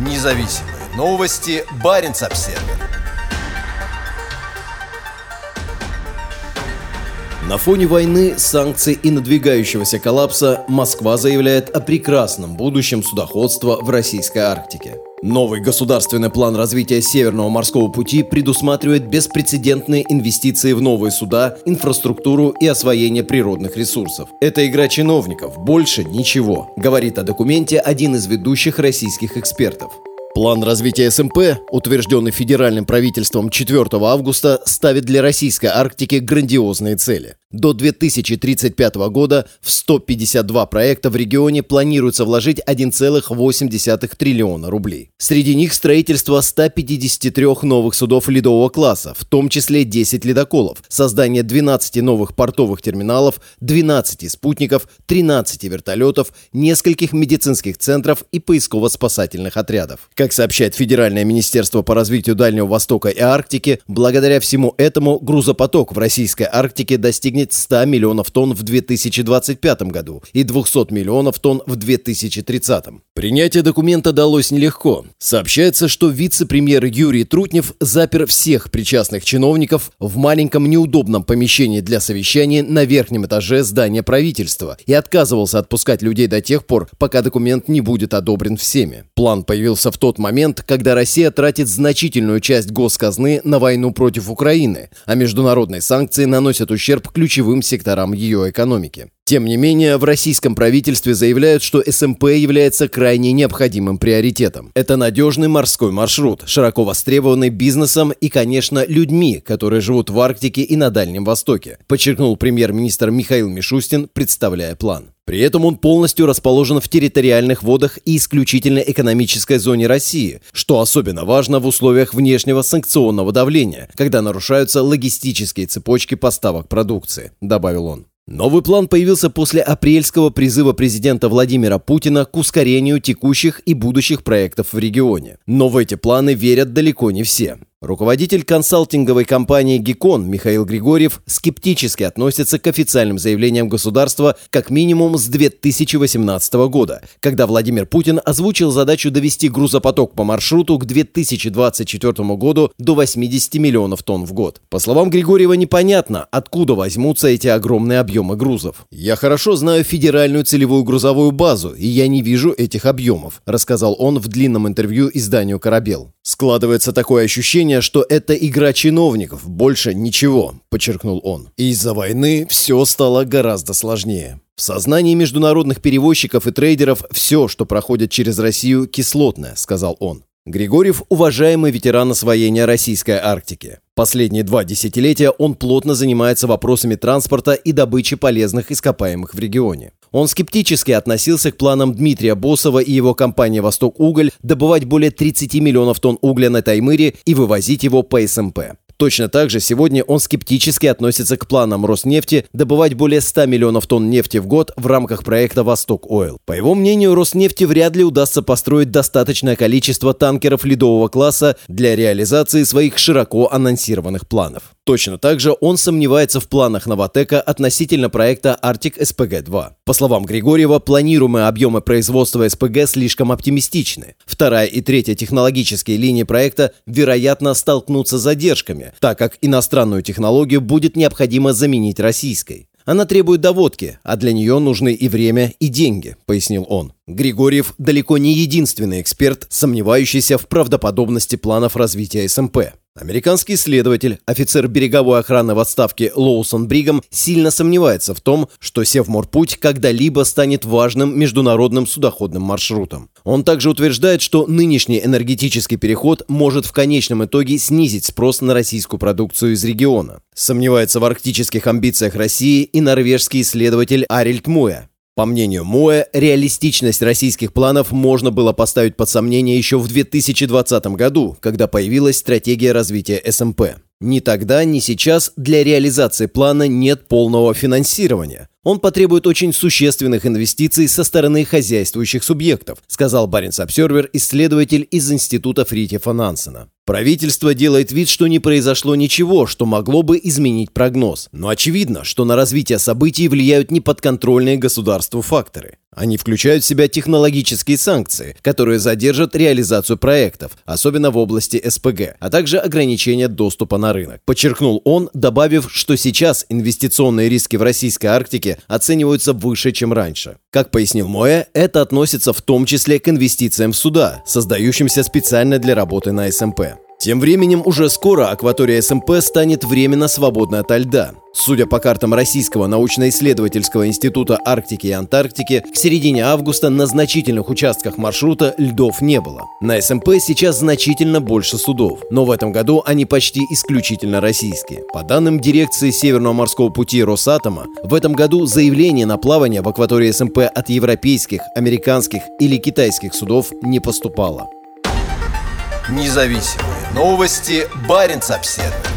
Независимые новости. Барин обсерва На фоне войны, санкций и надвигающегося коллапса Москва заявляет о прекрасном будущем судоходства в российской Арктике. Новый государственный план развития Северного морского пути предусматривает беспрецедентные инвестиции в новые суда, инфраструктуру и освоение природных ресурсов. Это игра чиновников, больше ничего, говорит о документе один из ведущих российских экспертов. План развития СМП, утвержденный федеральным правительством 4 августа, ставит для российской Арктики грандиозные цели. До 2035 года в 152 проекта в регионе планируется вложить 1,8 триллиона рублей. Среди них строительство 153 новых судов ледового класса, в том числе 10 ледоколов, создание 12 новых портовых терминалов, 12 спутников, 13 вертолетов, нескольких медицинских центров и поисково-спасательных отрядов. Как сообщает Федеральное министерство по развитию Дальнего Востока и Арктики, благодаря всему этому грузопоток в российской Арктике достигнет достигнет 100 миллионов тонн в 2025 году и 200 миллионов тонн в 2030. Принятие документа далось нелегко. Сообщается, что вице-премьер Юрий Трутнев запер всех причастных чиновников в маленьком неудобном помещении для совещаний на верхнем этаже здания правительства и отказывался отпускать людей до тех пор, пока документ не будет одобрен всеми. План появился в тот момент, когда Россия тратит значительную часть госказны на войну против Украины, а международные санкции наносят ущерб ключевым ключевым секторам ее экономики. Тем не менее, в российском правительстве заявляют, что СМП является крайне необходимым приоритетом. Это надежный морской маршрут, широко востребованный бизнесом и, конечно, людьми, которые живут в Арктике и на Дальнем Востоке, подчеркнул премьер-министр Михаил Мишустин, представляя план. При этом он полностью расположен в территориальных водах и исключительно экономической зоне России, что особенно важно в условиях внешнего санкционного давления, когда нарушаются логистические цепочки поставок продукции, добавил он. Новый план появился после апрельского призыва президента Владимира Путина к ускорению текущих и будущих проектов в регионе. Но в эти планы верят далеко не все. Руководитель консалтинговой компании «Гекон» Михаил Григорьев скептически относится к официальным заявлениям государства как минимум с 2018 года, когда Владимир Путин озвучил задачу довести грузопоток по маршруту к 2024 году до 80 миллионов тонн в год. По словам Григорьева, непонятно, откуда возьмутся эти огромные объемы грузов. «Я хорошо знаю федеральную целевую грузовую базу, и я не вижу этих объемов», рассказал он в длинном интервью изданию «Корабел». Складывается такое ощущение, что это игра чиновников, больше ничего, подчеркнул он. Из-за войны все стало гораздо сложнее. В сознании международных перевозчиков и трейдеров все, что проходит через Россию, кислотное, сказал он. Григорьев – уважаемый ветеран освоения российской Арктики. Последние два десятилетия он плотно занимается вопросами транспорта и добычи полезных ископаемых в регионе. Он скептически относился к планам Дмитрия Босова и его компании «Восток Уголь» добывать более 30 миллионов тонн угля на Таймыре и вывозить его по СМП. Точно так же сегодня он скептически относится к планам Роснефти добывать более 100 миллионов тонн нефти в год в рамках проекта «Восток Ойл». По его мнению, Роснефти вряд ли удастся построить достаточное количество танкеров ледового класса для реализации своих широко анонсированных планов. Точно так же он сомневается в планах Новотека относительно проекта Arctic SPG-2. По словам Григорьева, планируемые объемы производства СПГ слишком оптимистичны. Вторая и третья технологические линии проекта, вероятно, столкнутся с задержками, так как иностранную технологию будет необходимо заменить российской. Она требует доводки, а для нее нужны и время, и деньги», — пояснил он. Григорьев далеко не единственный эксперт, сомневающийся в правдоподобности планов развития СМП. Американский исследователь, офицер береговой охраны в отставке Лоусон Бригам, сильно сомневается в том, что Севморпуть когда-либо станет важным международным судоходным маршрутом. Он также утверждает, что нынешний энергетический переход может в конечном итоге снизить спрос на российскую продукцию из региона. Сомневается в арктических амбициях России и норвежский исследователь Арильд Муэ. По мнению Моэ, реалистичность российских планов можно было поставить под сомнение еще в 2020 году, когда появилась стратегия развития СМП. Ни тогда, ни сейчас для реализации плана нет полного финансирования. Он потребует очень существенных инвестиций со стороны хозяйствующих субъектов, сказал Баренц Обсервер, исследователь из Института Фритьефа Нансена. Правительство делает вид, что не произошло ничего, что могло бы изменить прогноз. Но очевидно, что на развитие событий влияют неподконтрольные государству факторы. Они включают в себя технологические санкции, которые задержат реализацию проектов, особенно в области СПГ, а также ограничения доступа на рынок. Подчеркнул он, добавив, что сейчас инвестиционные риски в российской Арктике оцениваются выше, чем раньше. Как пояснил Моя, это относится в том числе к инвестициям в суда, создающимся специально для работы на СМП. Тем временем уже скоро акватория СМП станет временно свободной ото льда. Судя по картам Российского научно-исследовательского института Арктики и Антарктики, к середине августа на значительных участках маршрута льдов не было. На СМП сейчас значительно больше судов, но в этом году они почти исключительно российские. По данным дирекции Северного морского пути Росатома, в этом году заявление на плавание в акватории СМП от европейских, американских или китайских судов не поступало. Независимые новости. Барин обседный.